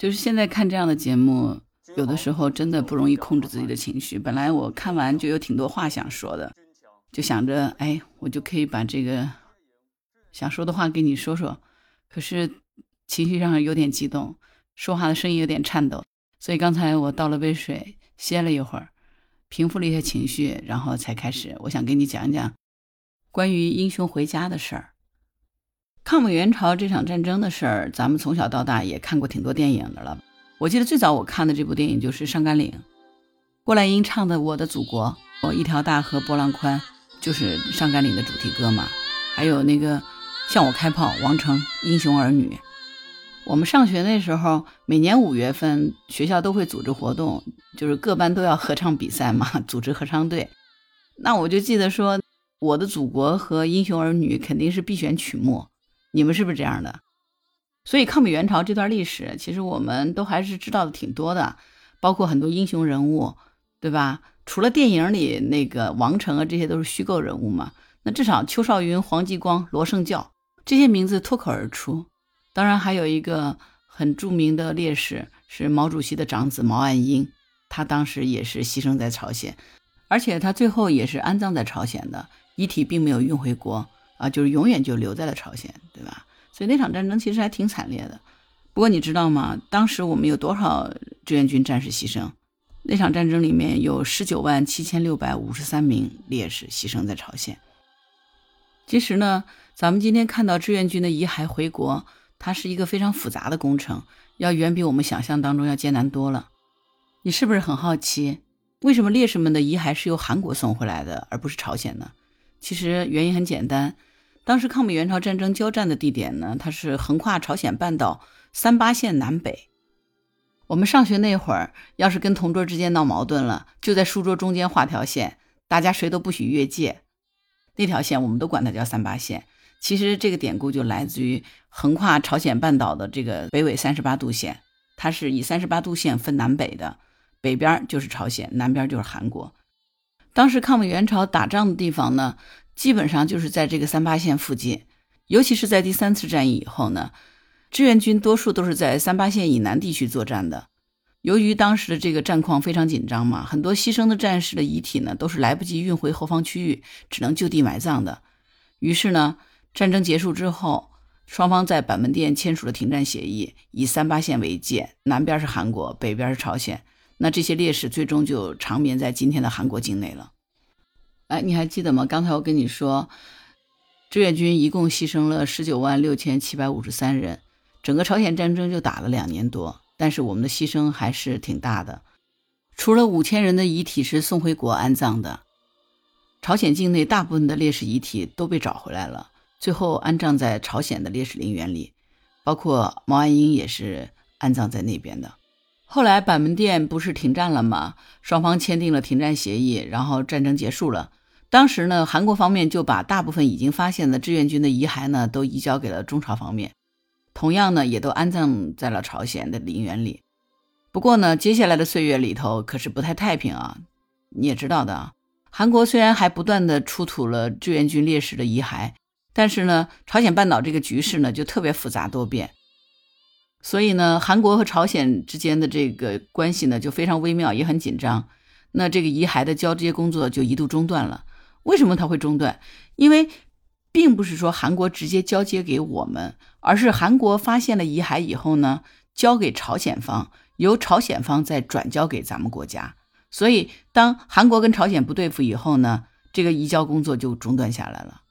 就是现在看这样的节目，有的时候真的不容易控制自己的情绪。本来我看完就有挺多话想说的，就想着，哎，我就可以把这个想说的话给你说说。可是情绪上有点激动，说话的声音有点颤抖，所以刚才我倒了杯水，歇了一会儿，平复了一下情绪，然后才开始。我想跟你讲讲关于英雄回家的事儿。抗美援朝这场战争的事儿，咱们从小到大也看过挺多电影的了。我记得最早我看的这部电影就是《上甘岭》，郭兰英唱的《我的祖国》，我一条大河波浪宽，就是《上甘岭》的主题歌嘛。还有那个《向我开炮》，王成英雄儿女。我们上学那时候，每年五月份学校都会组织活动，就是各班都要合唱比赛嘛，组织合唱队。那我就记得说，《我的祖国》和《英雄儿女》肯定是必选曲目。你们是不是这样的？所以抗美援朝这段历史，其实我们都还是知道的挺多的，包括很多英雄人物，对吧？除了电影里那个王成啊，这些都是虚构人物嘛。那至少邱少云、黄继光、罗胜教这些名字脱口而出。当然还有一个很著名的烈士是毛主席的长子毛岸英，他当时也是牺牲在朝鲜，而且他最后也是安葬在朝鲜的，遗体并没有运回国。啊，就是永远就留在了朝鲜，对吧？所以那场战争其实还挺惨烈的。不过你知道吗？当时我们有多少志愿军战士牺牲？那场战争里面有十九万七千六百五十三名烈士牺牲在朝鲜。其实呢，咱们今天看到志愿军的遗骸回国，它是一个非常复杂的工程，要远比我们想象当中要艰难多了。你是不是很好奇，为什么烈士们的遗骸是由韩国送回来的，而不是朝鲜呢？其实原因很简单。当时抗美援朝战争交战的地点呢，它是横跨朝鲜半岛三八线南北。我们上学那会儿，要是跟同桌之间闹矛盾了，就在书桌中间画条线，大家谁都不许越界。那条线我们都管它叫三八线。其实这个典故就来自于横跨朝鲜半岛的这个北纬三十八度线，它是以三十八度线分南北的，北边就是朝鲜，南边就是韩国。当时抗美援朝打仗的地方呢？基本上就是在这个三八线附近，尤其是在第三次战役以后呢，志愿军多数都是在三八线以南地区作战的。由于当时的这个战况非常紧张嘛，很多牺牲的战士的遗体呢都是来不及运回后方区域，只能就地埋葬的。于是呢，战争结束之后，双方在板门店签署了停战协议，以三八线为界，南边是韩国，北边是朝鲜。那这些烈士最终就长眠在今天的韩国境内了。哎，你还记得吗？刚才我跟你说，志愿军一共牺牲了十九万六千七百五十三人，整个朝鲜战争就打了两年多，但是我们的牺牲还是挺大的。除了五千人的遗体是送回国安葬的，朝鲜境内大部分的烈士遗体都被找回来了，最后安葬在朝鲜的烈士陵园里，包括毛岸英也是安葬在那边的。后来板门店不是停战了吗？双方签订了停战协议，然后战争结束了。当时呢，韩国方面就把大部分已经发现的志愿军的遗骸呢，都移交给了中朝方面，同样呢，也都安葬在了朝鲜的陵园里。不过呢，接下来的岁月里头可是不太太平啊，你也知道的啊。韩国虽然还不断的出土了志愿军烈士的遗骸，但是呢，朝鲜半岛这个局势呢，就特别复杂多变，所以呢，韩国和朝鲜之间的这个关系呢，就非常微妙，也很紧张。那这个遗骸的交接工作就一度中断了。为什么它会中断？因为并不是说韩国直接交接给我们，而是韩国发现了遗骸以后呢，交给朝鲜方，由朝鲜方再转交给咱们国家。所以，当韩国跟朝鲜不对付以后呢，这个移交工作就中断下来了。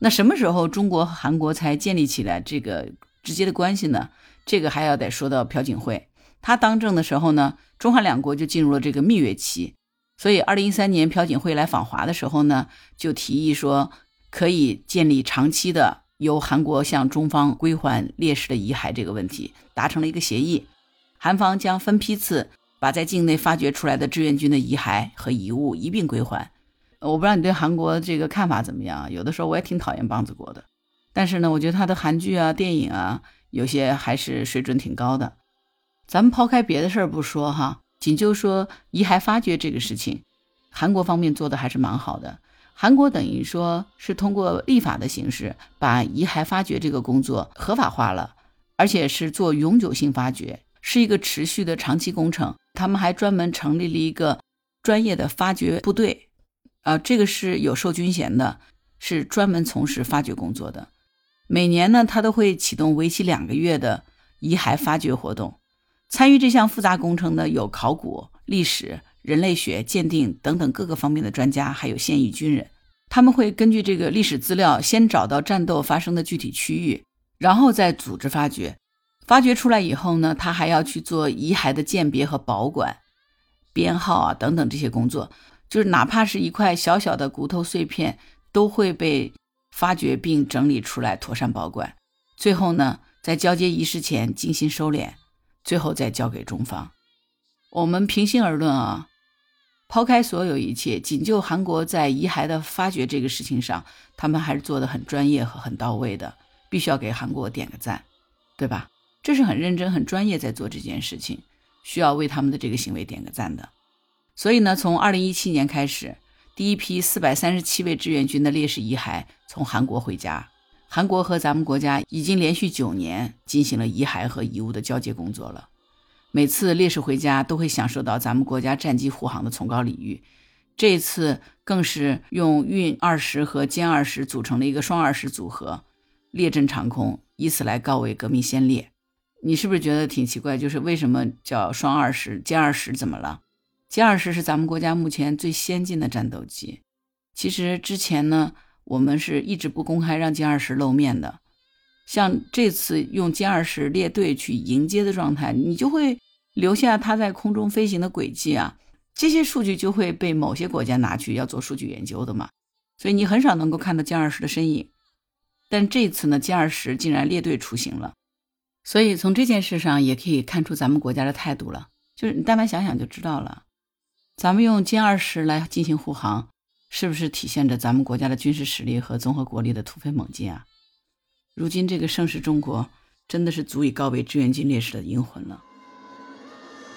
那什么时候中国和韩国才建立起来这个直接的关系呢？这个还要得说到朴槿惠，他当政的时候呢，中韩两国就进入了这个蜜月期。所以，二零一三年朴槿惠来访华的时候呢，就提议说可以建立长期的由韩国向中方归还烈士的遗骸这个问题，达成了一个协议。韩方将分批次把在境内发掘出来的志愿军的遗骸和遗物一并归还。我不知道你对韩国这个看法怎么样？有的时候我也挺讨厌棒子国的，但是呢，我觉得他的韩剧啊、电影啊，有些还是水准挺高的。咱们抛开别的事儿不说哈。仅就说遗骸发掘这个事情，韩国方面做的还是蛮好的。韩国等于说是通过立法的形式，把遗骸发掘这个工作合法化了，而且是做永久性发掘，是一个持续的长期工程。他们还专门成立了一个专业的发掘部队，啊，这个是有授军衔的，是专门从事发掘工作的。每年呢，他都会启动为期两个月的遗骸发掘活动。参与这项复杂工程的有考古、历史、人类学、鉴定等等各个方面的专家，还有现役军人。他们会根据这个历史资料，先找到战斗发生的具体区域，然后再组织发掘。发掘出来以后呢，他还要去做遗骸的鉴别和保管、编号啊等等这些工作。就是哪怕是一块小小的骨头碎片，都会被。发掘并整理出来，妥善保管。最后呢，在交接仪式前精心收敛，最后再交给中方。我们平心而论啊，抛开所有一切，仅就韩国在遗骸的发掘这个事情上，他们还是做的很专业和很到位的，必须要给韩国点个赞，对吧？这是很认真、很专业在做这件事情，需要为他们的这个行为点个赞的。所以呢，从二零一七年开始。第一批四百三十七位志愿军的烈士遗骸从韩国回家。韩国和咱们国家已经连续九年进行了遗骸和遗物的交接工作了。每次烈士回家都会享受到咱们国家战机护航的崇高礼遇。这次更是用运二十和歼二十组成了一个双二十组合，列阵长空，以此来告慰革命先烈。你是不是觉得挺奇怪？就是为什么叫双二十？歼二十怎么了？歼二十是咱们国家目前最先进的战斗机。其实之前呢，我们是一直不公开让歼二十露面的。像这次用歼二十列队去迎接的状态，你就会留下它在空中飞行的轨迹啊，这些数据就会被某些国家拿去要做数据研究的嘛。所以你很少能够看到歼二十的身影。但这次呢，歼二十竟然列队出行了。所以从这件事上也可以看出咱们国家的态度了，就是你但凡想想就知道了。咱们用歼二十来进行护航，是不是体现着咱们国家的军事实力和综合国力的突飞猛进啊？如今这个盛世中国，真的是足以告慰志愿军烈士的英魂了。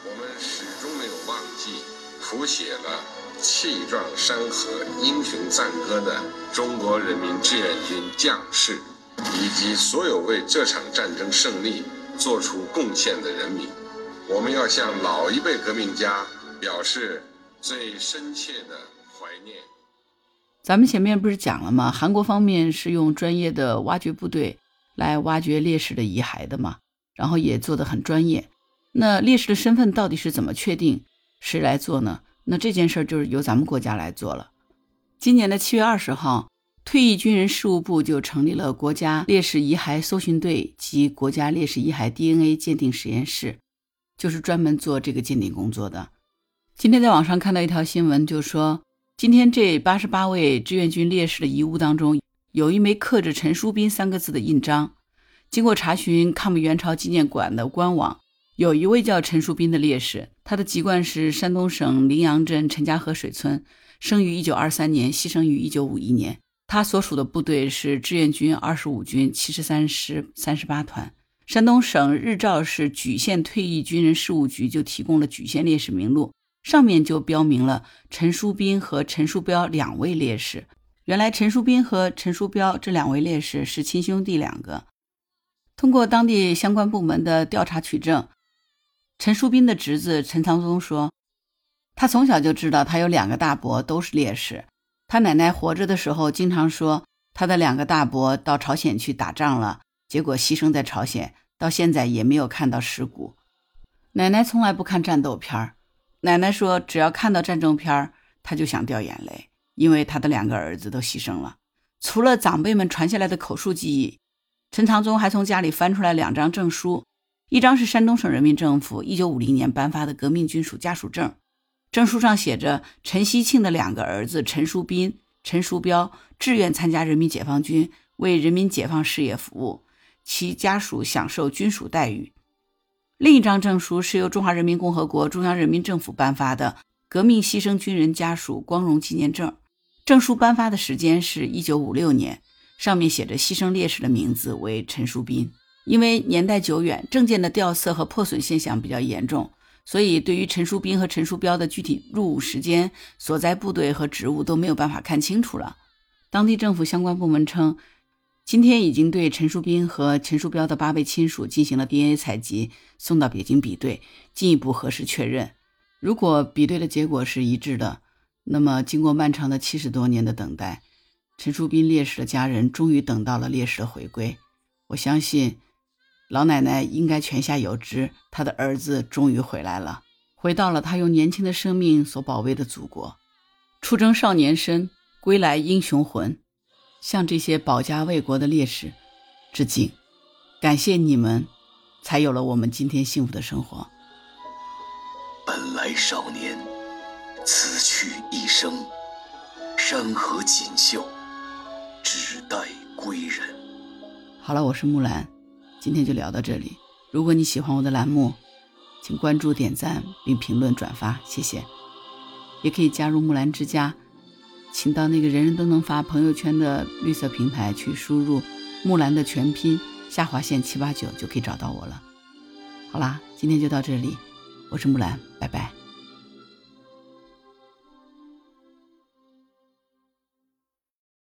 我们始终没有忘记谱写了气壮山河英雄赞歌的中国人民志愿军将士，以及所有为这场战争胜利做出贡献的人民。我们要向老一辈革命家表示。最深切的怀念。咱们前面不是讲了吗？韩国方面是用专业的挖掘部队来挖掘烈士的遗骸的嘛，然后也做得很专业。那烈士的身份到底是怎么确定？谁来做呢？那这件事儿就是由咱们国家来做了。今年的七月二十号，退役军人事务部就成立了国家烈士遗骸搜寻队及国家烈士遗骸 DNA 鉴定实验室，就是专门做这个鉴定工作的。今天在网上看到一条新闻，就说今天这八十八位志愿军烈士的遗物当中，有一枚刻着“陈树斌”三个字的印章。经过查询抗美援朝纪念馆的官网，有一位叫陈树斌的烈士，他的籍贯是山东省临阳镇陈家河水村，生于一九二三年，牺牲于一九五一年。他所属的部队是志愿军二十五军七十三师三十八团。山东省日照市莒县退役军人事务局就提供了莒县烈士名录。上面就标明了陈书斌和陈书标两位烈士。原来陈书斌和陈书标这两位烈士是亲兄弟两个。通过当地相关部门的调查取证，陈书斌的侄子陈长宗说，他从小就知道他有两个大伯都是烈士。他奶奶活着的时候经常说，他的两个大伯到朝鲜去打仗了，结果牺牲在朝鲜，到现在也没有看到尸骨。奶奶从来不看战斗片儿。奶奶说：“只要看到战争片儿，她就想掉眼泪，因为她的两个儿子都牺牲了。除了长辈们传下来的口述记忆，陈长宗还从家里翻出来两张证书，一张是山东省人民政府1950年颁发的革命军属家属证，证书上写着陈锡庆的两个儿子陈书斌、陈书标志愿参加人民解放军，为人民解放事业服务，其家属享受军属待遇。”另一张证书是由中华人民共和国中央人民政府颁发的革命牺牲军人家属光荣纪念证，证书颁发的时间是一九五六年，上面写着牺牲烈士的名字为陈树斌。因为年代久远，证件的掉色和破损现象比较严重，所以对于陈树斌和陈树标的具体入伍时间、所在部队和职务都没有办法看清楚了。当地政府相关部门称，今天已经对陈树斌和陈树标的八位亲属进行了 DNA 采集，送到北京比对，进一步核实确认。如果比对的结果是一致的，那么经过漫长的七十多年的等待，陈树斌烈士的家人终于等到了烈士的回归。我相信，老奶奶应该泉下有知，她的儿子终于回来了，回到了他用年轻的生命所保卫的祖国。出征少年身，归来英雄魂。向这些保家卫国的烈士致敬，感谢你们，才有了我们今天幸福的生活。本来少年，此去一生，山河锦绣，只待归人。好了，我是木兰，今天就聊到这里。如果你喜欢我的栏目，请关注、点赞并评论、转发，谢谢。也可以加入木兰之家。请到那个人人都能发朋友圈的绿色平台去输入“木兰”的全拼下划线七八九，就可以找到我了。好啦，今天就到这里，我是木兰，拜拜。